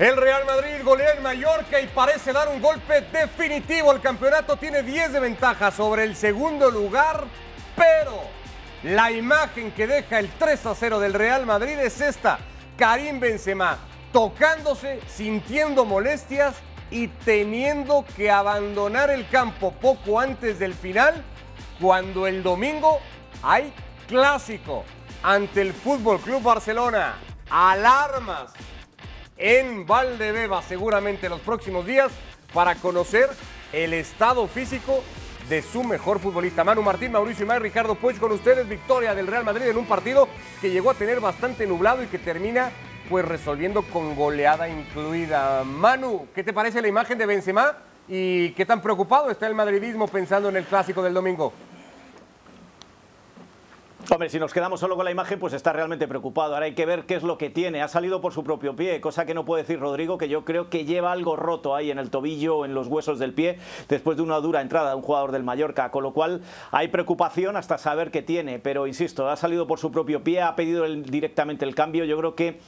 El Real Madrid golea en Mallorca y parece dar un golpe definitivo. El campeonato tiene 10 de ventaja sobre el segundo lugar, pero la imagen que deja el 3 a 0 del Real Madrid es esta. Karim Benzema tocándose, sintiendo molestias y teniendo que abandonar el campo poco antes del final, cuando el domingo hay clásico ante el Fútbol Club Barcelona. Alarmas en Valdebeba seguramente los próximos días para conocer el estado físico de su mejor futbolista. Manu Martín, Mauricio Imay, Ricardo Puig con ustedes. Victoria del Real Madrid en un partido que llegó a tener bastante nublado y que termina pues resolviendo con goleada incluida. Manu, ¿qué te parece la imagen de Benzema y qué tan preocupado está el madridismo pensando en el clásico del domingo? Hombre, si nos quedamos solo con la imagen, pues está realmente preocupado. Ahora hay que ver qué es lo que tiene. Ha salido por su propio pie, cosa que no puede decir Rodrigo, que yo creo que lleva algo roto ahí en el tobillo en los huesos del pie después de una dura entrada de un jugador del Mallorca. Con lo cual hay preocupación hasta saber qué tiene. Pero insisto, ha salido por su propio pie, ha pedido directamente el cambio. Yo creo que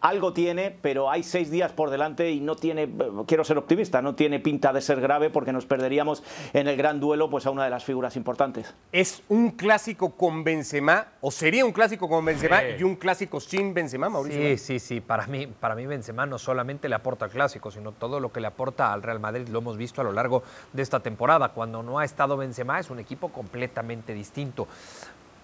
algo tiene, pero hay seis días por delante y no tiene, quiero ser optimista, no tiene pinta de ser grave porque nos perderíamos en el gran duelo pues a una de las figuras importantes. ¿Es un clásico con Benzema o sería un clásico con Benzema y un clásico sin Benzema, Mauricio? Sí, sí, sí, para mí, para mí Benzema no solamente le aporta al clásico, sino todo lo que le aporta al Real Madrid, lo hemos visto a lo largo de esta temporada. Cuando no ha estado Benzema es un equipo completamente distinto.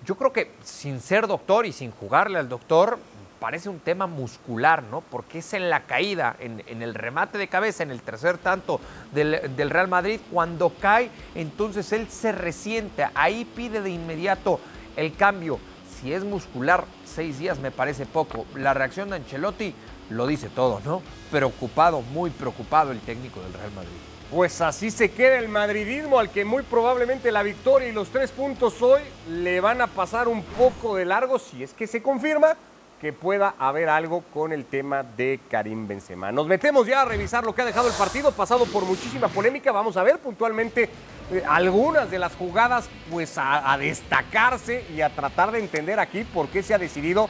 Yo creo que sin ser doctor y sin jugarle al doctor, parece un tema muscular, ¿no? Porque es en la caída, en, el remate de cabeza, en el tercer tanto del, del, Real Madrid, cuando cae, entonces él se resiente, ahí pide de inmediato el cambio. Si es muscular, seis días me parece poco. La reacción de Ancelotti lo dice todo, ¿no? Preocupado, muy preocupado el técnico del Real Madrid. Pues así se queda el madridismo al que muy probablemente la victoria y los tres puntos hoy le van a pasar un poco de largo si es que se confirma que pueda haber algo con el tema de Karim Benzema. Nos metemos ya a revisar lo que ha dejado el partido, pasado por muchísima polémica. Vamos a ver puntualmente eh, algunas de las jugadas, pues a destacarse y a tratar de entender aquí por qué se ha decidido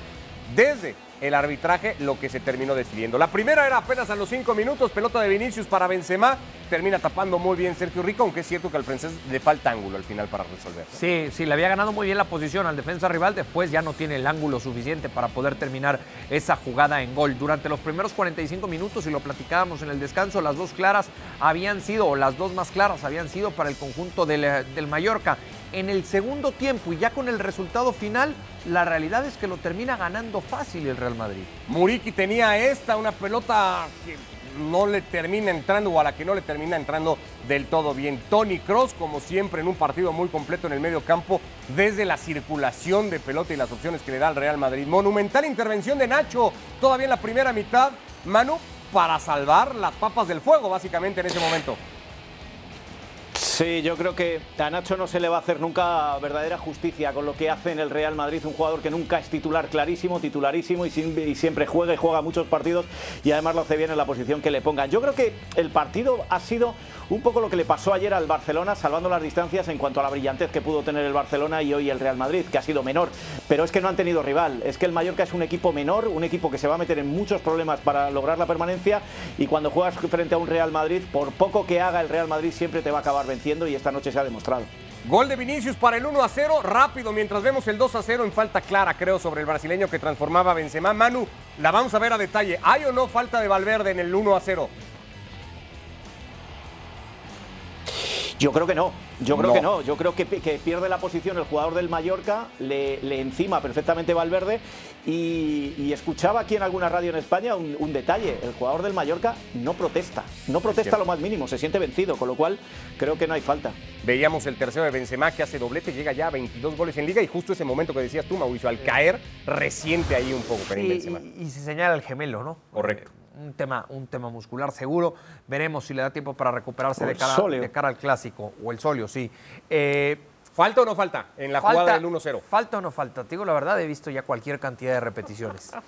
desde el arbitraje lo que se terminó decidiendo. La primera era apenas a los cinco minutos, pelota de Vinicius para Benzema, termina tapando muy bien Sergio Rico, aunque es cierto que al francés le falta ángulo al final para resolver. Sí, sí, le había ganado muy bien la posición al defensa rival, después ya no tiene el ángulo suficiente para poder terminar esa jugada en gol. Durante los primeros 45 minutos, y lo platicábamos en el descanso, las dos claras habían sido, o las dos más claras habían sido para el conjunto del, del Mallorca en el segundo tiempo y ya con el resultado final, la realidad es que lo termina ganando fácil el Real Madrid. Muriqui tenía esta, una pelota que no le termina entrando o a la que no le termina entrando del todo bien. Tony Cross, como siempre, en un partido muy completo en el medio campo, desde la circulación de pelota y las opciones que le da al Real Madrid. Monumental intervención de Nacho, todavía en la primera mitad, Manu, para salvar las papas del fuego, básicamente, en ese momento. Sí, yo creo que a Nacho no se le va a hacer nunca verdadera justicia con lo que hace en el Real Madrid, un jugador que nunca es titular clarísimo, titularísimo y, siempre juega y juega muchos partidos y además lo hace bien en la posición que le pongan. Yo creo que el partido ha sido un poco lo que le pasó ayer al Barcelona, salvando las distancias en cuanto a la brillantez que pudo tener el Barcelona y hoy el Real Madrid, que ha sido menor. Pero es que no han tenido rival, es que el Mallorca es un equipo menor, un equipo que se va a meter en muchos problemas para lograr la permanencia y cuando juegas frente a un Real Madrid, por poco que haga el Real Madrid siempre te va a acabar venciendo y esta noche se ha demostrado. Gol de Vinicius para el 1 a 0, rápido, mientras vemos el 2 a 0 en falta clara, creo, sobre el brasileño que transformaba a Benzema. Manu, la vamos a ver a detalle. ¿Hay o no falta de Valverde en el 1 a 0? Yo creo que no, yo creo que no, yo creo que, pierde la posición el jugador del Mallorca, le, encima perfectamente Valverde y, escuchaba aquí en alguna radio en España un, detalle, el jugador del Mallorca no protesta, no protesta lo más mínimo, se siente vencido, con lo cual creo que no hay falta. Veíamos el tercero de Benzema que hace doblete, llega ya a 22 goles en liga y justo ese momento que decías tú, Mauricio, al caer, resiente ahí un poco Benzema. Y, y se señala el gemelo, ¿no? Correcto un tema, un tema muscular seguro. Veremos si le da tiempo para recuperarse de cara, de cara, al clásico. O el solio, sí. Eh, ¿Falta o no falta en la jugada del 1-0? Falta o no falta. Te digo la verdad, he visto ya cualquier cantidad de repeticiones.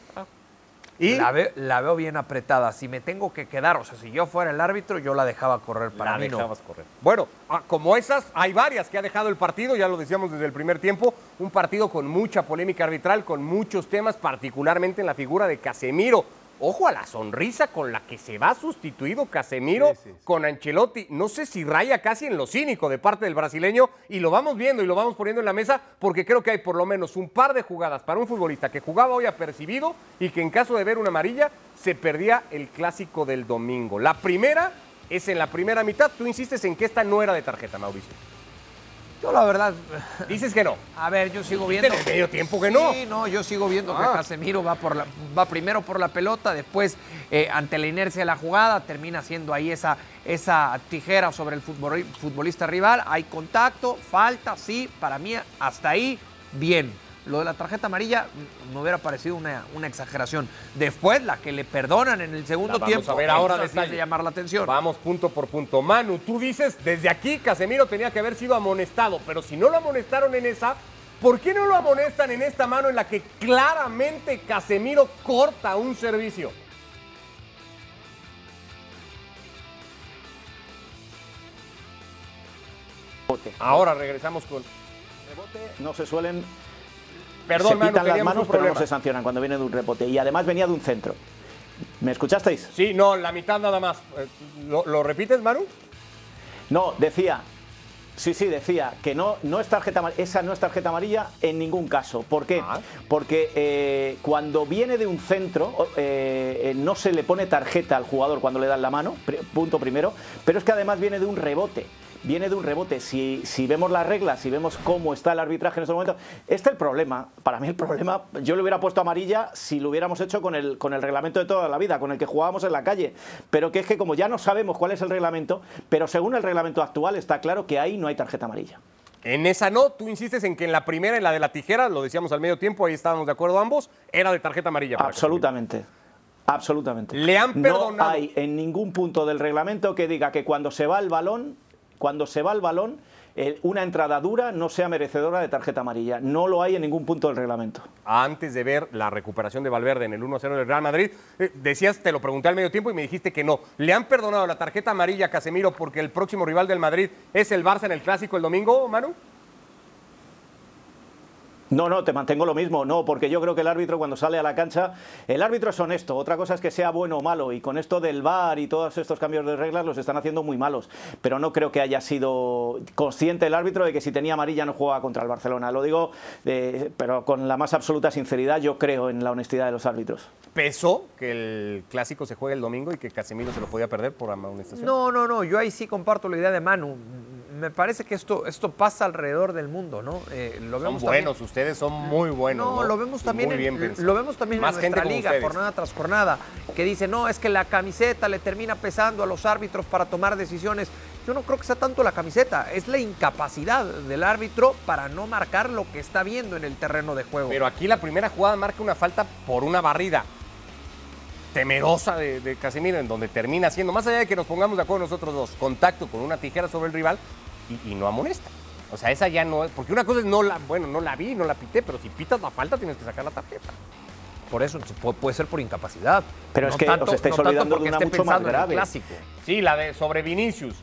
Y la, veo bien apretada. Si me tengo que quedar, o sea, si yo fuera el árbitro, yo la dejaba correr para la mí. Dejabas correr. Bueno, ah, como esas, hay varias que ha dejado el partido, ya lo decíamos desde el primer tiempo. Un partido con mucha polémica arbitral, con muchos temas, particularmente en la figura de Casemiro Ojo a la sonrisa con la que se va sustituido Casemiro Sí, sí, sí. con Ancelotti. No sé si raya casi en lo cínico de parte del brasileño y lo vamos viendo y lo vamos poniendo en la mesa porque creo que hay por lo menos un par de jugadas para un futbolista que jugaba hoy apercibido y que en caso de ver una amarilla se perdía el clásico del domingo. La primera es en la primera mitad. Tú insistes en que esta no era de tarjeta, Mauricio. Yo la verdad, Dices que no. a ver, yo sigo viendo. Medio tiempo que no. Sí, no, yo sigo viendo Ah. que Casemiro va, por la, va primero por la pelota, después eh, ante la inercia de la jugada termina haciendo ahí esa, esa tijera sobre el futbol- futbolista rival. Hay contacto, falta, sí, para mí hasta ahí bien. Lo de la tarjeta amarilla me hubiera parecido una, una exageración. Después, la que le perdonan en el segundo La vamos tiempo, a ver ahora detalle. de llamar la atención. Vamos punto por punto. Manu, tú dices, desde aquí Casemiro tenía que haber sido amonestado, pero si no lo amonestaron en esa, ¿por qué no lo amonestan en esta mano en la que claramente Casemiro corta un servicio? Ahora regresamos con... No se suelen Perdón, se pitan las manos, pero no se sancionan cuando viene de un rebote. Y además venía de un centro. ¿Me escuchasteis? Sí, no, la mitad nada más. Eh, ¿Lo, lo repites, Manu? No, decía. Sí, sí, decía que no, no es tarjeta esa no es tarjeta amarilla en ningún caso. ¿Por qué? Ah. Porque eh, cuando viene de un centro eh, no se le pone tarjeta al jugador cuando le dan la mano, punto primero, pero es que además viene de un rebote. Viene de un rebote. Si, si vemos las reglas, si vemos cómo está el arbitraje en este momento, este es el problema. Para mí el problema, yo le hubiera puesto amarilla si lo hubiéramos hecho con el, con el reglamento de toda la vida, con el que jugábamos en la calle. Pero que es que como ya no sabemos cuál es el reglamento, pero según el reglamento actual está claro que ahí no hay tarjeta amarilla. En esa no, tú insistes en que en la primera, en la de la tijera, lo decíamos al medio tiempo, ahí estábamos de acuerdo ambos, era de tarjeta amarilla. Absolutamente. Absolutamente. Le han perdonado. No hay en ningún punto del reglamento que diga que cuando se va el balón, cuando se va el balón, eh, una entrada dura no sea merecedora de tarjeta amarilla. No lo hay en ningún punto del reglamento. antes de ver la recuperación de Valverde en el 1-0 del Real Madrid, eh, decías, te lo pregunté al medio tiempo y me dijiste que no. ¿Le han perdonado la tarjeta amarilla a Casemiro porque el próximo rival del Madrid es el Barça en el Clásico el domingo, Manu? No, no, te mantengo lo mismo, no, porque yo creo que el árbitro cuando sale a la cancha, el árbitro es honesto, otra cosa es que sea bueno o malo, y con esto del VAR y todos estos cambios de reglas los están haciendo muy malos, pero no creo que haya sido consciente el árbitro de que si tenía amarilla no jugaba contra el Barcelona, lo digo, eh, pero con la más absoluta sinceridad, yo creo en la honestidad de los árbitros. ¿Pesó que el Clásico se juegue el domingo y que Casemiro se lo podía perder por amonestación? No, no, no, yo ahí sí comparto la idea de Manu. Me parece que esto, esto pasa alrededor del mundo, ¿no? Eh, lo Son vemos también- buenos, ustedes son muy buenos. No, lo vemos también, Muy bien lo vemos también Más en gente nuestra como liga, ustedes. jornada tras jornada, que dice, no, es que la camiseta le termina pesando a los árbitros para tomar decisiones. Yo no creo que sea tanto la camiseta, es la incapacidad del árbitro para no marcar lo que está viendo en el terreno de juego. Pero aquí la primera jugada marca una falta por una barrida temerosa de, de Casemiro, en donde termina siendo, más allá de que nos pongamos de acuerdo nosotros dos, contacto con una tijera sobre el rival y, y no amonesta. O sea, esa ya no es, porque una cosa es no la, bueno, no la vi, no la pité, pero si pitas la falta tienes que sacar la tarjeta. por eso pu- puede ser por incapacidad. Pero es que os estáis tanto olvidando de porque una mucho más pensando en el grave. clásico. Sí, la de sobre Vinicius.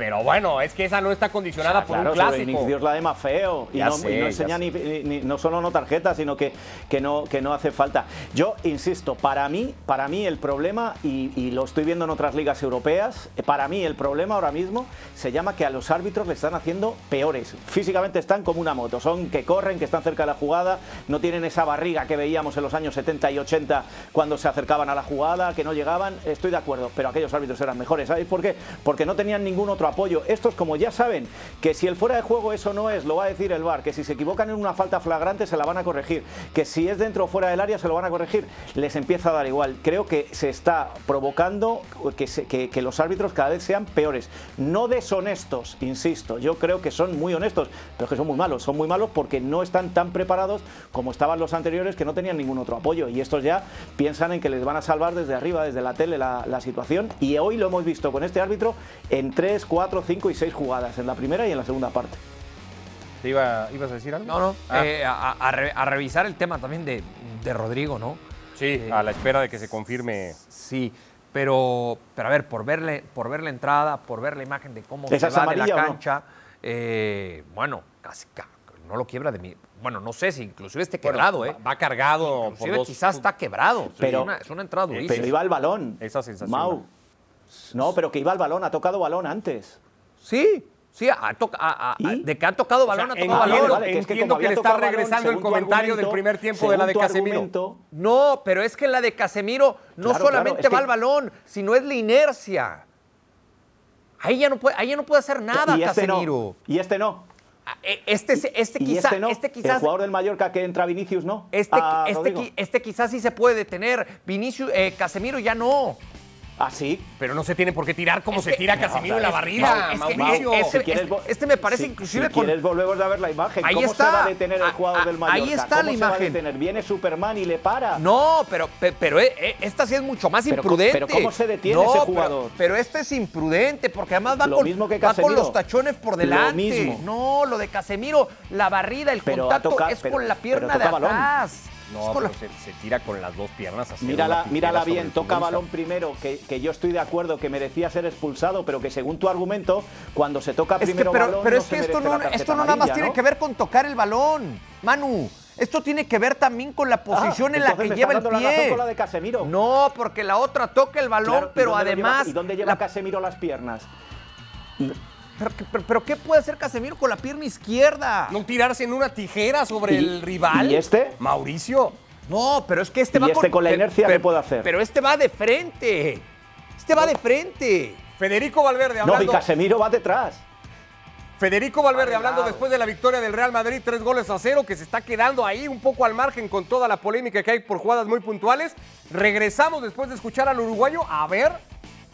Pero bueno, es que esa no está condicionada por claro, un clásico. Vinicius la de más feo y Ya no, sé, y no ya enseña sé. ni, ni- ni- no solo no tarjeta, sino que, que, no, que no hace falta. Yo insisto, para mí, para mí el problema, y, y lo estoy viendo en otras ligas europeas, eh, para mí el problema ahora mismo se llama que a los árbitros le están haciendo peores. Físicamente están como una moto, son que corren, que están cerca de la jugada, no tienen esa barriga que veíamos en los años 70 y 80 cuando se acercaban a la jugada, que no llegaban. Estoy de acuerdo, pero aquellos árbitros eran mejores. ¿Sabéis por qué? Porque no tenían ningún otro apoyo. Estos, como ya saben que si el fuera de juego eso no es, lo va a decir el VAR, que si se equivocan en una falta flagrante se la van a corregir, que si es dentro o fuera del área se lo van a corregir, les empieza a dar igual. Creo que se está provocando que, se- que- los árbitros cada vez sean peores. No deshonestos, insisto, yo creo que son muy honestos, pero que son muy malos. Son muy malos porque no están tan preparados como estaban los anteriores que no tenían ningún otro apoyo. Y estos ya piensan en que les van a salvar desde arriba, desde la tele, la, situación. Y hoy lo hemos visto con este árbitro en 3, 4, 5 y 6 jugadas, en la primera y en la segunda parte. ¿Te iba, ¿Ibas a decir algo? No, no, Ah. eh, a, a re- a revisar el tema también de, de Rodrigo, ¿no? Sí, a la espera de que se confirme. Sí, pero, pero a ver, por verle, por ver la entrada, por ver la imagen de cómo ¿Esa se va de la no? cancha, eh, bueno, casi ca- no lo quiebra de, mi- bueno, no sé si inclusive esté quebrado, ¿eh? Va cargado por Inclusive dos. quizás está quebrado. Pero- es, una, es una entrada durísima. Pero iba al balón. Esa sensación. Mau. No, pero que iba al balón, ha tocado balón antes. Sí, sí, de que ha tocado O sea, balón, ha tocado entiendo, balón. vale, que es que entiendo como que, le está balón, regresando el comentario del primer tiempo de la de Casemiro. No, pero es que la de Casemiro no Claro, solamente claro, va al balón, sino es la inercia. Ahí ya no puede, ahí ya no puede hacer nada y este Casemiro. no. Y este no. Ah, eh, Este, este, y quizá- este no. este el quizás, jugador del Mallorca que entra Vinicius no. este, Ah, este, este quizás sí se puede detener. Vinicius, eh, Casemiro ya no. Ah, sí. Pero no se tiene por qué tirar como Es se que- tira Casemiro en la barrida, es que- Mauricio. es- Si este- este me parece si- inclusive si con- quieres volvemos a ver la imagen. Ahí ¿Cómo está. se va a detener el Ah, jugador ah, del ahí Mallorca? está ¿Cómo la se va a imagen. detener? Viene Superman y le para. No, pero, pe- pero eh, eh, esta sí es mucho más Pero imprudente. pero ¿cómo se detiene No, ese pero- jugador? Pero, este es imprudente, porque además va, Lo con, mismo que va con los tachones por Lo delante. mismo. No, lo de Casemiro, la barrida, el Pero contacto toca- es pero- con la pero pierna de balón. No, pero se, se tira con las dos piernas así. Mírala, mírala bien, toca balón primero, que, que yo estoy de acuerdo que merecía ser expulsado, pero que según tu argumento, cuando se toca Es que, primero pero balón, pero no es que se esto no, esto no nada más tiene que ver con tocar el balón, Manu. Esto tiene que ver también con la posición Ah, en la que me lleva el pie. con la de Casemiro. No, porque la otra toca el balón, Claro, ¿y pero dónde lo lleva- además. ¿Y dónde lleva la- Casemiro las piernas? Pero, qué- pero- pero ¿qué puede hacer Casemiro con la pierna izquierda? No tirarse en una tijera sobre ¿Y- el rival. y este? Mauricio. No, pero es que este ¿Y va este con la inercia qué puede hacer? Pero este va de frente. Este va de frente. Federico Valverde No, y hablando. Casemiro va detrás. Federico Valverde hablando después de la victoria del Real Madrid, tres goles a cero, que se está quedando ahí un poco al margen con toda la polémica que hay por jugadas muy puntuales. Regresamos después de escuchar al uruguayo a ver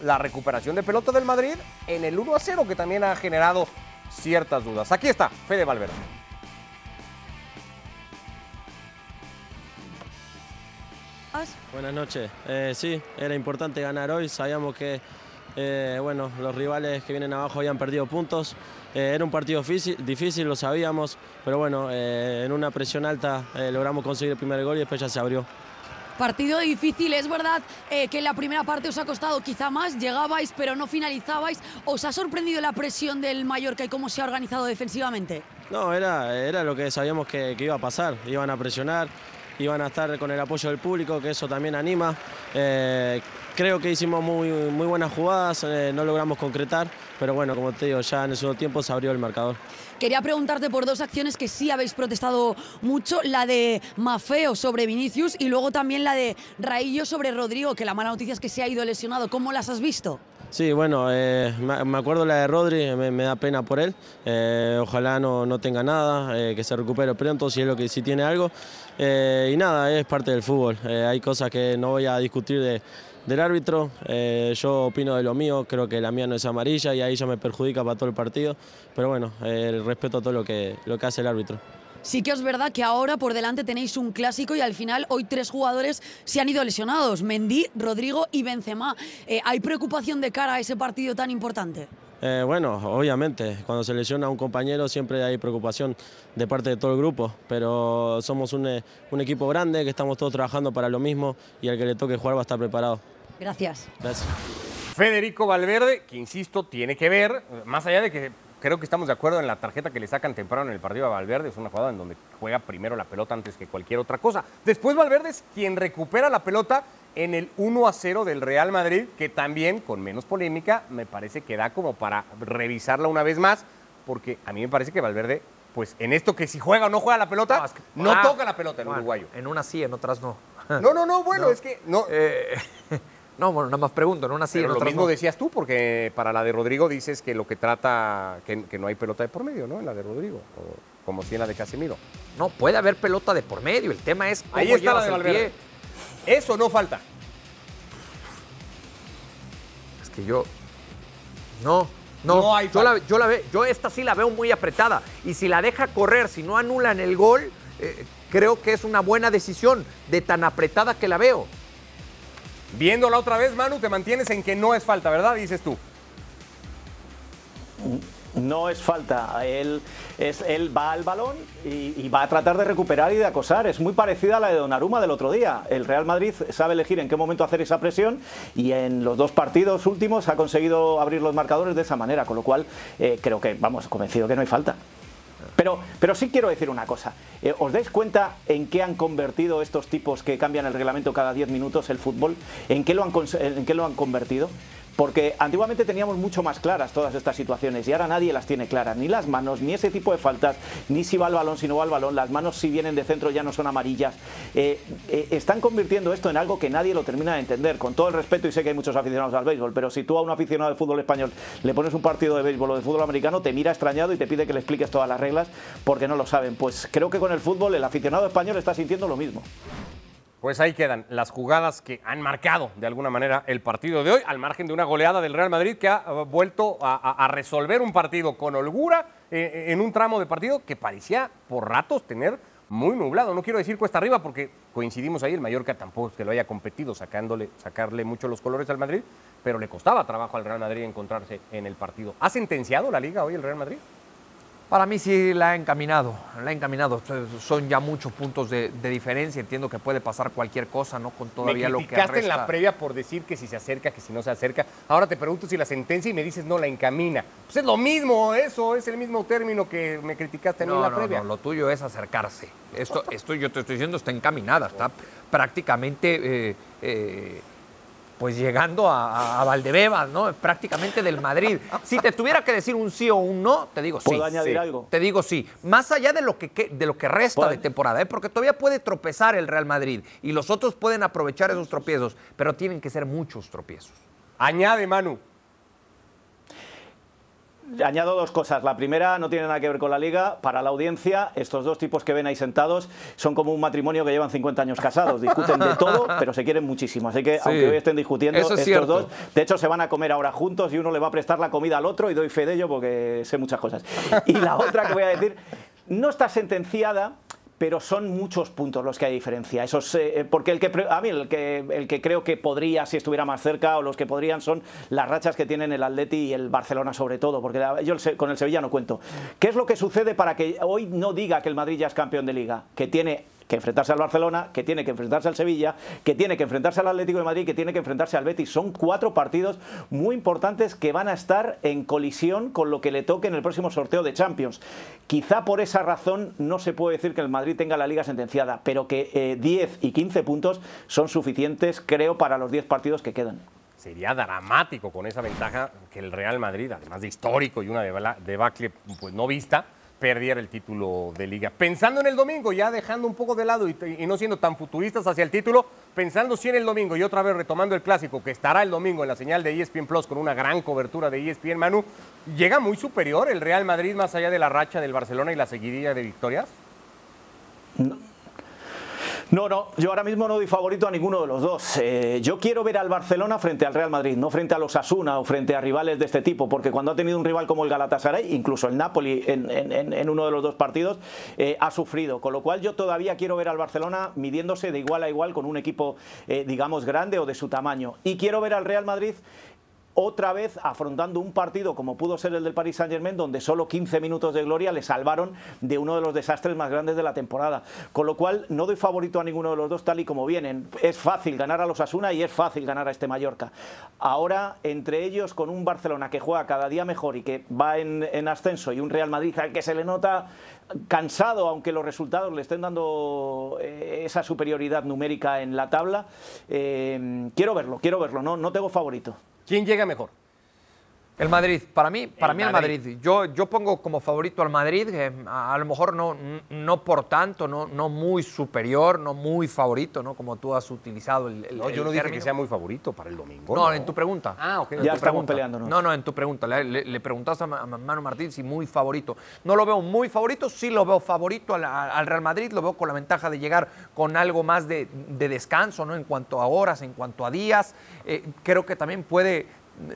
la recuperación de pelota del Madrid en el 1 a 0, que también ha generado ciertas dudas. Aquí está, Fede Valverde. Buenas noches. Eh, sí, era importante ganar hoy. Sabíamos que eh, bueno, los rivales que vienen abajo habían perdido puntos. Eh, era un partido difícil, difícil, lo sabíamos, pero bueno, eh, en una presión alta eh, logramos conseguir el primer gol y después ya se abrió. Partido difícil, es verdad eh, que en la primera parte os ha costado quizá más, llegabais pero no finalizabais. ¿Os ha sorprendido la presión del Mallorca y cómo se ha organizado defensivamente? No, era, era lo que sabíamos que, iba a pasar. Iban a presionar, iban a estar con el apoyo del público, que eso también anima. Eh, creo que hicimos muy, muy buenas jugadas, eh, no logramos concretar, pero bueno, como te digo, ya en el segundo tiempo se abrió el marcador. Quería preguntarte por dos acciones que sí habéis protestado mucho, la de Mafeo sobre Vinicius y luego también la de Raillo sobre Rodrigo, que la mala noticia es que se ha ido lesionado. ¿Cómo las has visto? Sí, bueno, eh, me acuerdo la de Rodri, me, da pena por él. Eh, ojalá no, no tenga nada, eh, que se recupere pronto si es lo que si tiene algo. Y nada, es parte del fútbol. Hay cosas que no voy a discutir de- del árbitro. Yo opino de lo mío, creo que la mía no es amarilla y ahí ya me perjudica para todo el partido. Pero bueno, respeto todo lo que, lo que hace el árbitro. Sí que es verdad que ahora por delante tenéis un clásico y al final hoy tres jugadores se han ido lesionados, Mendy, Rodrigo y Benzema. Eh, ¿Hay preocupación de cara a ese partido tan importante? Eh, bueno, obviamente, cuando se lesiona a un compañero siempre hay preocupación de parte de todo el grupo, pero somos un, eh, un equipo grande que estamos todos trabajando para lo mismo y al que le toque jugar va a estar preparado. Gracias. Gracias. Federico Valverde, que insisto, tiene que ver, más allá de que creo que estamos de acuerdo en la tarjeta que le sacan temprano en el partido a Valverde, es una jugada en donde juega primero la pelota antes que cualquier otra cosa. Después Valverde es quien recupera la pelota en el 1 a 0 del Real Madrid, que también, con menos polémica, me parece que da como para revisarla una vez más, porque a mí me parece que Valverde, pues en esto que si juega o no juega la pelota, no, ah, toca la pelota el bueno, uruguayo. En unas sí, en otras no. No, no, no, bueno, No. es que no, Eh, no, bueno, nada más pregunto, en unas sí, Pero en lo otras mismo no. decías tú, porque para la de Rodrigo dices que lo que trata, que, que no hay pelota de por medio, ¿no? En la de Rodrigo, o como si en la de Casemiro. No, puede haber pelota de por medio. El tema es cómo Ahí está la de Valverde. pie. Eso no falta. Es que yo. No, no. No hay yo, la, yo, la ve- yo esta sí la veo muy apretada. Y si la deja correr, si no anulan el gol, eh, creo que es una buena decisión de tan apretada que la veo. Viéndola otra vez, Manu, te mantienes en que no es falta, ¿verdad? Dices tú. No es falta. Él, es, él va al balón y, va a tratar de recuperar y de acosar. Es muy parecida a la de Donnarumma del otro día. El Real Madrid sabe elegir en qué momento hacer esa presión y en los dos partidos últimos ha conseguido abrir los marcadores de esa manera. Con lo cual, eh, creo que, vamos, convencido que no hay falta. Pero, sí quiero decir una cosa. Eh, ¿Os dais cuenta en qué han convertido estos tipos que cambian el reglamento cada 10 minutos el fútbol? ¿En qué lo han, en qué lo han convertido? Porque antiguamente teníamos mucho más claras todas estas situaciones y ahora nadie las tiene claras, ni las manos, ni ese tipo de faltas, ni si va al balón, si no va al balón, las manos si vienen de centro ya no son amarillas. Eh, eh, están convirtiendo esto en algo que nadie lo termina de entender, con todo el respeto y sé que hay muchos aficionados al béisbol, pero si tú a un aficionado de fútbol español le pones un partido de béisbol o de fútbol americano, te mira extrañado y te pide que le expliques todas las reglas porque no lo saben. Pues creo que con el fútbol el aficionado español está sintiendo lo mismo. Pues ahí quedan las jugadas que han marcado de alguna manera el partido de hoy, al margen de una goleada del Real Madrid que ha eh, vuelto a, resolver un partido con holgura eh, eh, en un tramo de partido que parecía por ratos tener muy nublado. No quiero decir cuesta arriba porque coincidimos ahí, el Mallorca tampoco es que lo haya competido sacándole, sacarle mucho los colores al Madrid, pero le costaba trabajo al Real Madrid encontrarse en el partido. ¿Ha sentenciado la liga hoy el Real Madrid? Para mí sí la ha encaminado, la ha encaminado. Son ya muchos puntos de, diferencia. Entiendo que puede pasar cualquier cosa, ¿no? Con todavía lo que resta. en la previa por decir que si se acerca, que si no se acerca. Ahora te pregunto si la sentencia y me dices no la encamina. Pues es lo mismo, eso es el mismo término que me criticaste mí en la previa. No, lo tuyo es acercarse. Esto, esto yo te estoy diciendo está encaminada, está prácticamente eh, eh, pues llegando a, Valdebebas, ¿no? Prácticamente del Madrid. Si te tuviera que decir un sí o un no, te digo sí. ¿Puedo añadir algo? Te digo sí. Más allá de lo que, de lo que resta de temporada, ¿eh? porque todavía puede tropezar el Real Madrid y los otros pueden aprovechar esos tropiezos, pero tienen que ser muchos tropiezos. Añade, Manu. Añado dos cosas. La primera no tiene nada que ver con la liga. Para la audiencia, estos dos tipos que ven ahí sentados son como un matrimonio que llevan 50 años casados. Discuten de todo, pero se quieren muchísimo. Así que, aunque hoy estén discutiendo, estos dos, de hecho, se van a comer ahora juntos y uno le va a prestar la comida al otro y doy fe de ello porque sé muchas cosas. Y la otra que voy a decir, no está sentenciada pero son muchos puntos los que hay diferencia. Esos, eh, porque el que, a mí el que, el que creo que podría, si estuviera más cerca, o los que podrían son las rachas que tienen el Atleti y el Barcelona sobre todo, porque yo con el Sevilla no cuento. ¿Qué es lo que sucede para que hoy no diga que el Madrid ya es campeón de liga? Que tiene que enfrentarse al Barcelona, que tiene que enfrentarse al Sevilla, que tiene que enfrentarse al Atlético de Madrid, que tiene que enfrentarse al Betis. Son cuatro partidos muy importantes que van a estar en colisión con lo que le toque en el próximo sorteo de Champions. Quizá por esa razón no se puede decir que el Madrid tenga la liga sentenciada, pero que 10 eh, y 15 puntos son suficientes, creo, para los 10 partidos que quedan sería dramático con esa ventaja que el Real Madrid, además de histórico y una debacle pues no vista, perdiera el título de liga. Pensando en el domingo, ya dejando un poco de lado y, no siendo tan futuristas hacia el título, pensando si en el domingo y otra vez retomando el clásico que estará el domingo en la señal de ESPN Plus con una gran cobertura de ESPN Manu, ¿llega muy superior el Real Madrid más allá de la racha del Barcelona y la seguidilla de victorias? No. No, no, yo ahora mismo no doy favorito a ninguno de los dos. Eh, yo quiero ver al Barcelona frente al Real Madrid, no frente a los Asuna o frente a rivales de este tipo, porque cuando ha tenido un rival como el Galatasaray, incluso el Napoli en, uno de los dos partidos, eh, ha sufrido. Con lo cual yo todavía quiero ver al Barcelona midiéndose de igual a igual con un equipo, eh, digamos, grande o de su tamaño. Y quiero ver al Real Madrid otra vez afrontando un partido como pudo ser el del Paris Saint Germain, donde solo 15 minutos de gloria le salvaron de uno de los desastres más grandes de la temporada. Con lo cual, no doy favorito a ninguno de los dos tal y como vienen. Es fácil ganar a los Asuna y es fácil ganar a este Mallorca. Ahora, entre ellos, con un Barcelona que juega cada día mejor y que va en, ascenso y un Real Madrid al que se le nota cansado, aunque los resultados le estén dando eh, esa superioridad numérica en la tabla, eh, quiero verlo, quiero verlo, no, no tengo favorito. ¿Quién llega mejor? El Madrid, para mí, para el mí Madrid. el Madrid. Yo, yo pongo como favorito al Madrid, a, lo mejor no, no por tanto, no, no muy superior, no muy favorito, ¿no? Como tú has utilizado el, No, yo no dije que sea muy favorito para el domingo. No, en tu pregunta. Ah, ok. Ya estamos peleándonos. No, no, en tu pregunta. Le, le, preguntaste a, Manu Martín si muy favorito. No lo veo muy favorito, sí lo veo favorito al, Real Madrid, lo veo con la ventaja de llegar con algo más de, descanso, ¿no? En cuanto a horas, en cuanto a días. Eh, creo que también puede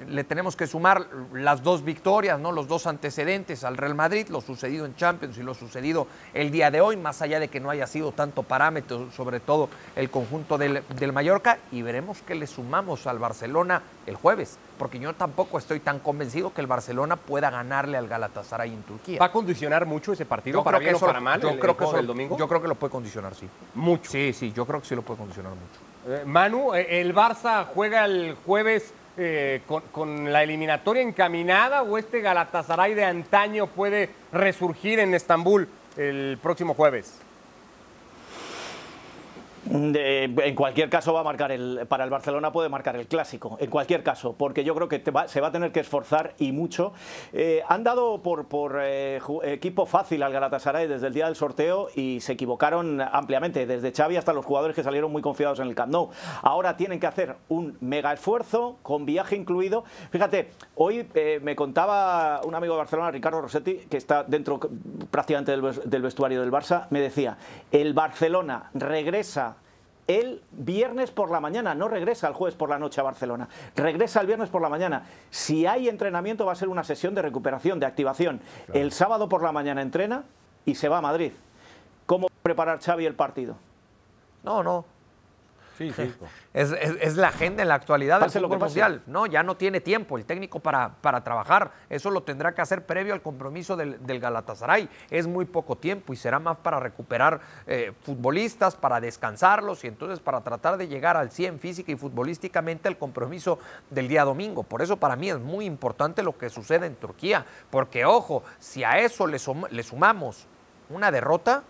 le tenemos que sumar las dos victorias, ¿no? los dos antecedentes al Real Madrid, lo sucedido en Champions y lo sucedido el día de hoy, más allá de que no haya sido tanto parámetro, sobre todo el conjunto del, Mallorca, y veremos qué le sumamos al Barcelona el jueves, porque yo tampoco estoy tan convencido que el Barcelona pueda ganarle al Galatasaray en Turquía. ¿Va a condicionar mucho ese partido para bien o para mal yo creo que el domingo? Yo creo que lo puede condicionar, sí. Mucho. Sí, sí, yo creo que sí lo puede condicionar mucho. Eh, Manu, eh, el Barça juega el jueves eh, con, con la eliminatoria encaminada o este Galatasaray de antaño puede resurgir en Estambul el próximo jueves? En cualquier caso va a marcar el para el Barcelona puede marcar el clásico en cualquier caso porque yo creo que se va a tener que esforzar y mucho. Eh, han dado por, eh, equipo fácil al Galatasaray desde el día del sorteo y se equivocaron ampliamente desde Xavi hasta los jugadores que salieron muy confiados en el Camp Nou. Ahora tienen que hacer un mega esfuerzo con viaje incluido. Fíjate hoy eh, me contaba un amigo de Barcelona Ricardo Rossetti que está dentro prácticamente del vestuario del Barça me decía el Barcelona regresa el viernes por la mañana, no regresa el jueves por la noche a Barcelona, regresa el viernes por la mañana. Si hay entrenamiento va a ser una sesión de recuperación, de activación. El sábado por la mañana entrena y se va a Madrid. ¿Cómo preparar Xavi el partido? No, no. Sí, sí. Es, es- es la agenda en la actualidad del Pase fútbol mundial. No, ya no tiene tiempo el técnico para, para trabajar. Eso lo tendrá que hacer previo al compromiso del, del Galatasaray. Es muy poco tiempo y será más para recuperar eh, futbolistas, para descansarlos y entonces para tratar de llegar al 100 física y futbolísticamente al compromiso del día domingo. Por eso para mí es muy importante lo que sucede en Turquía. Porque, ojo, si a eso le, sum- le sumamos una derrota,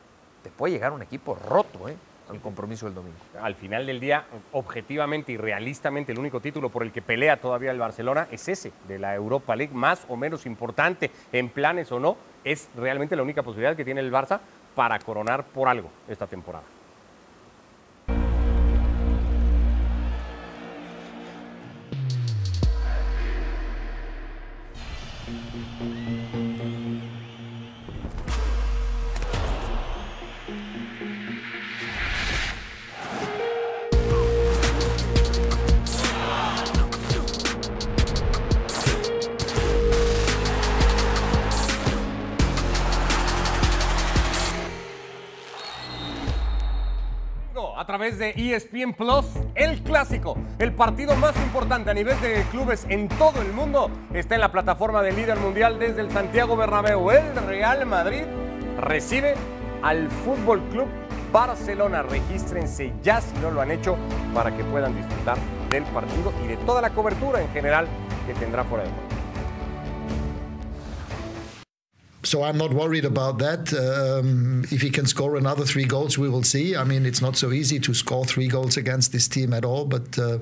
te puede llegar un equipo roto ¿eh? Al compromiso del domingo. Al final del día, objetivamente y realistamente, el único título por el que pelea todavía el Barcelona es ese, de la Europa League, más o menos importante, en planes o no, es realmente la única posibilidad que tiene el Barça para coronar por algo esta temporada. ESPN Plus, el clásico, el partido más importante a nivel de clubes en todo el mundo, está en la plataforma del líder mundial desde el Santiago Bernabéu. El Real Madrid recibe al Fútbol Club Barcelona. Regístrense ya si no lo han hecho para que puedan disfrutar del partido y de toda la cobertura en general que tendrá fuera de So I'm not worried about that. Um, if he can score another three goals, we will see. I mean, it's not so easy to score three goals against this team at all. But uh,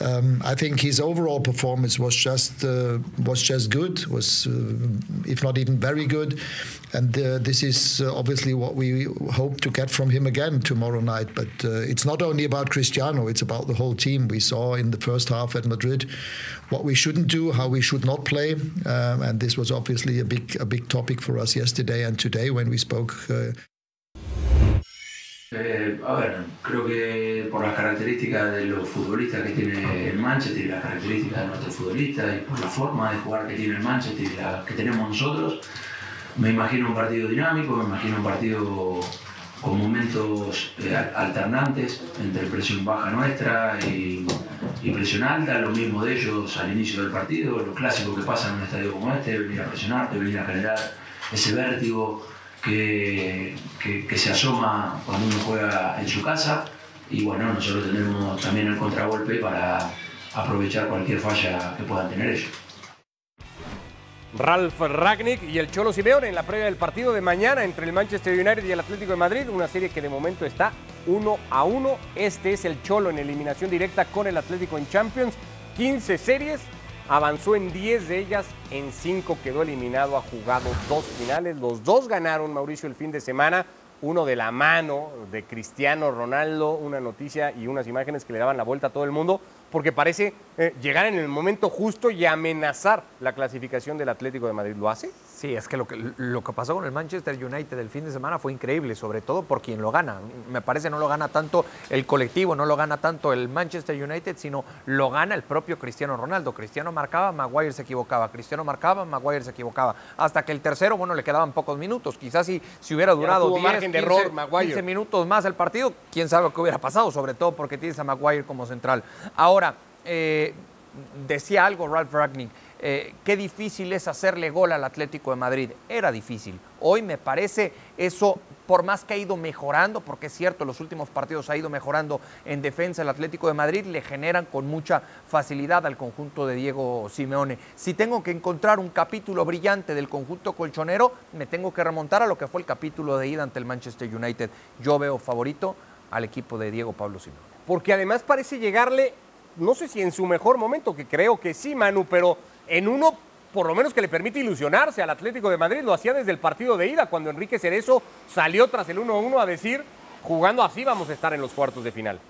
um, I think his overall performance was just uh, was just good. Was uh, if not even very good. And uh, this is uh, obviously what we hope to get from him again tomorrow night. But it's not only about Cristiano; it's about the whole team. We saw in the first half at Madrid what we shouldn't do, how we should not play, um, and this was obviously a big a big topic for us yesterday and today when we spoke. Uh, Eh, a ver, creo que por las características de los futbolistas que tiene el Manchester y las características de nuestros futbolistas y por la forma de jugar que tiene el Manchester y la que tenemos nosotros, me imagino un partido dinámico, me imagino un partido con momentos eh, al- alternantes entre presión baja nuestra y, y presión alta, lo mismo de ellos al inicio del partido, lo clásico que pasa en un estadio como este, venir a presionarte, venir a generar ese vértigo que, que- que se asoma cuando uno juega en su casa y bueno, nosotros tenemos también el contragolpe para aprovechar cualquier falla que puedan tener ellos. Ralf Ragnick y el Cholo Simeone en la previa del partido de mañana entre el Manchester United y el Atlético de Madrid, una serie que de momento está 1 a 1. Este es el Cholo en eliminación directa con el Atlético en Champions. 15 series, avanzó en 10 de ellas, en 5 quedó eliminado, ha jugado dos finales, los dos ganaron Mauricio el fin de semana. Uno de la mano de Cristiano Ronaldo, una noticia y unas imágenes que le daban la vuelta a todo el mundo, porque parece eh, llegar en el momento justo y amenazar la clasificación del Atlético de Madrid. ¿Lo hace? Sí, es que lo, que lo que pasó con el Manchester United el fin de semana fue increíble, sobre todo por quien lo gana. Me parece no lo gana tanto el colectivo, no lo gana tanto el Manchester United, sino lo gana el propio Cristiano Ronaldo. Cristiano marcaba, Maguire se equivocaba. Cristiano marcaba, Maguire se equivocaba. Hasta que el tercero, bueno, le quedaban pocos minutos. Quizás si, si hubiera durado tuvo 10, margen de 15, error, Maguire. 15 minutos más el partido, quién sabe qué hubiera pasado, sobre todo porque tienes a Maguire como central. Ahora, eh, decía algo Ralph Ragnick. Eh, qué difícil es hacerle gol al Atlético de Madrid. Era difícil. Hoy me parece eso, por más que ha ido mejorando, porque es cierto, los últimos partidos ha ido mejorando en defensa el Atlético de Madrid, le generan con mucha facilidad al conjunto de Diego Simeone. Si tengo que encontrar un capítulo brillante del conjunto colchonero, me tengo que remontar a lo que fue el capítulo de ida ante el Manchester United. Yo veo favorito al equipo de Diego Pablo Simeone. Porque además parece llegarle, no sé si en su mejor momento, que creo que sí, Manu, pero en uno por lo menos que le permite ilusionarse al Atlético de Madrid. Lo hacía desde el partido de ida, cuando Enrique Cerezo salió tras el 1-1 a decir, jugando así vamos a estar en los cuartos de final.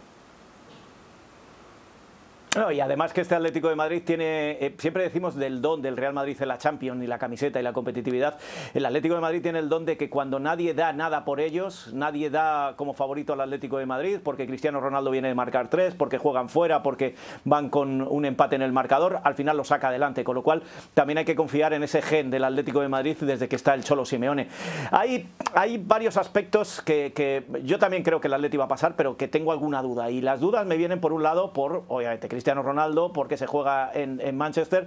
No, y además que este Atlético de Madrid tiene, eh, siempre decimos del don del Real Madrid en la Champions y la camiseta y la competitividad. El Atlético de Madrid tiene el don de que cuando nadie da nada por ellos, nadie da como favorito al Atlético de Madrid, porque Cristiano Ronaldo viene de marcar tres, porque juegan fuera, porque van con un empate en el marcador, al final lo saca adelante. Con lo cual también hay que confiar en ese gen del Atlético de Madrid desde que está el Cholo Simeone. Hay, hay varios aspectos que, que yo también creo que el Atlético va a pasar, pero que tengo alguna duda. Y las dudas me vienen por un lado por, obviamente, Cristiano Ronaldo, porque se juega en, Manchester.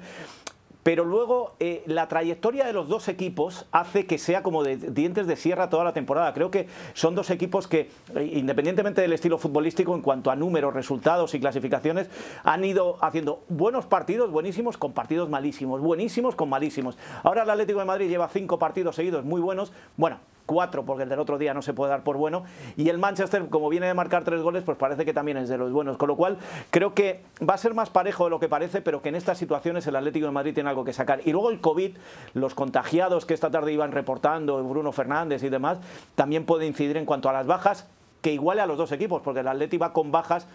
Pero luego eh, la trayectoria de los dos equipos hace que sea como de dientes de sierra toda la temporada. Creo que son dos equipos que, eh, independientemente del estilo futbolístico, en cuanto a números, resultados y clasificaciones, han ido haciendo buenos partidos, buenísimos, con partidos malísimos, buenísimos con malísimos. Ahora el Atlético de Madrid lleva cinco partidos seguidos muy buenos. Bueno, cuatro, porque el del otro día no se puede dar por bueno. Y el Manchester, como viene de marcar tres goles, pues parece que también es de los buenos. Con lo cual, creo que va a ser más parejo de lo que parece, pero que en estas situaciones el Atlético de Madrid tiene algo que sacar. Y luego el COVID, los contagiados que esta tarde iban reportando, Bruno Fernández y demás, también puede incidir en cuanto a las bajas que iguale a los dos equipos, porque el Atlético va con bajas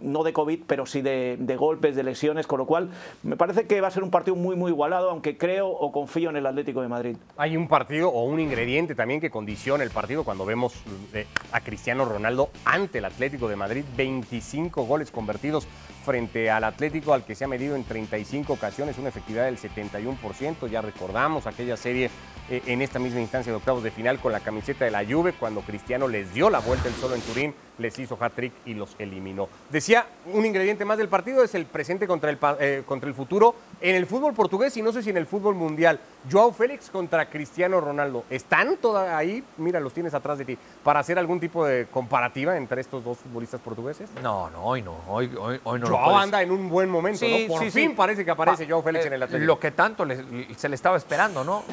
no de COVID, pero sí de, de, golpes, de lesiones, con lo cual me parece que va a ser un partido muy, muy igualado, aunque creo o confío en el Atlético de Madrid. Hay un partido o un ingrediente también que condiciona el partido cuando vemos eh, a Cristiano Ronaldo ante el Atlético de Madrid, 25 goles convertidos frente al Atlético al que se ha medido en 35 ocasiones, una efectividad del 71%, ya recordamos aquella serie eh, en esta misma instancia de octavos de final con la camiseta de la Juve cuando Cristiano les dio la vuelta el solo en Turín, les hizo hat-trick y los eliminó. Decía, un ingrediente más del partido es el presente contra el, eh, contra el futuro en el fútbol portugués y no sé si en el fútbol mundial. Joao Félix contra Cristiano Ronaldo. ¿Están toda ahí? Mira, los tienes atrás de ti. ¿Para hacer algún tipo de comparativa entre estos dos futbolistas portugueses? No, no, hoy no. Hoy, hoy, hoy no Joao anda en un buen momento, sí, ¿no? Por sí, fin sí. parece que aparece Pa- Joao Félix eh, en el Atlético. Lo que tanto le- se le estaba esperando, ¿no?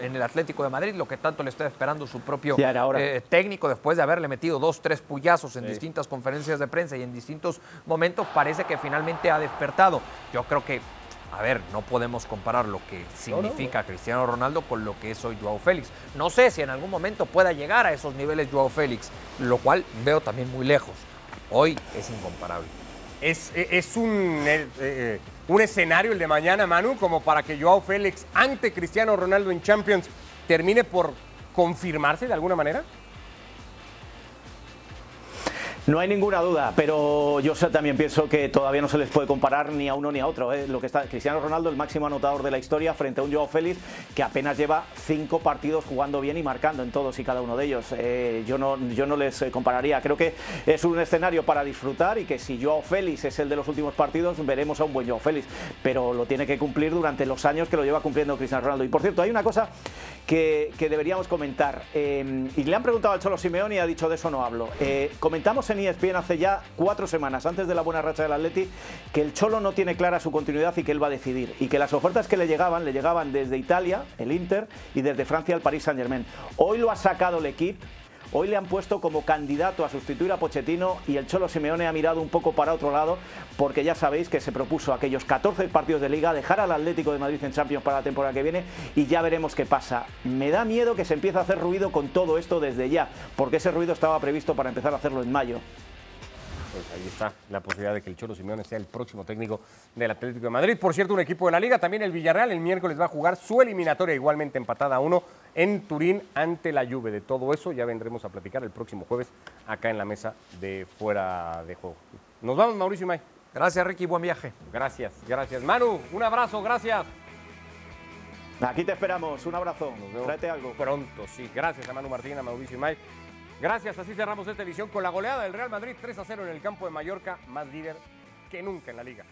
En el Atlético de Madrid, lo que tanto le está esperando su propio eh, técnico después de haberle metido dos, tres puyazos en distintas conferencias de prensa y en distintos momentos, parece que finalmente ha despertado. Yo creo que, a ver, no podemos comparar lo que significa Cristiano Ronaldo con lo que es hoy Joao Félix. No sé si en algún momento pueda llegar a esos niveles Joao Félix, lo cual veo también muy lejos. Hoy es incomparable. Es, es un, eh, eh, un escenario el de mañana, Manu, como para que Joao Félix ante Cristiano Ronaldo en Champions termine por confirmarse de alguna manera. No hay ninguna duda, pero yo también pienso que todavía no se les puede comparar ni a uno ni a otro. ¿eh? Lo que está Cristiano Ronaldo, el máximo anotador de la historia, frente a un Joao Félix que apenas lleva cinco partidos jugando bien y marcando en todos y cada uno de ellos. Eh, yo, no, yo no les eh, compararía. Creo que es un escenario para disfrutar y que si Joao Félix es el de los últimos partidos, veremos a un buen Joao Félix, pero lo tiene que cumplir durante los años que lo lleva cumpliendo Cristiano Ronaldo. Y por cierto, hay una cosa que, deberíamos comentar. eh, y le han preguntado al Cholo Simeone y ha dicho de eso no hablo. Eh, comentamos en ESPN hace ya cuatro semanas, antes de la buena racha del Atleti, que el Cholo no tiene clara su continuidad y que él va a decidir. Y que las ofertas que le llegaban, le llegaban desde Italia, el Inter, y desde Francia, el Paris Saint-Germain. Hoy lo ha sacado el equipo. Hoy le han puesto como candidato a sustituir a Pochettino y el Cholo Simeone ha mirado un poco para otro lado porque ya sabéis que se propuso aquellos 14 partidos de liga dejar al Atlético de Madrid en Champions para la temporada que viene y ya veremos qué pasa. Me da miedo que se empiece a hacer ruido con todo esto desde ya, porque ese ruido estaba previsto para empezar a hacerlo en mayo. Pues ahí está la posibilidad de que el Cholo Simeone sea el próximo técnico del Atlético de Madrid. Por cierto, un equipo de la Liga, también el Villarreal, el miércoles va a jugar su eliminatoria igualmente empatada a uno en Turín ante la Juve. De todo eso ya vendremos a platicar el próximo jueves acá en la mesa de fuera de juego. Nos vamos, Mauricio y May. Gracias, Ricky. Buen viaje. Gracias, gracias. Manu, un abrazo, gracias. Aquí te esperamos, un abrazo, Nos vemos tráete algo. Pronto, sí. Gracias a Manu Martín, a Mauricio y May. Gracias, así cerramos esta edición con la goleada del Real Madrid 3 a 0 en el campo de Mallorca, más líder que nunca en la liga.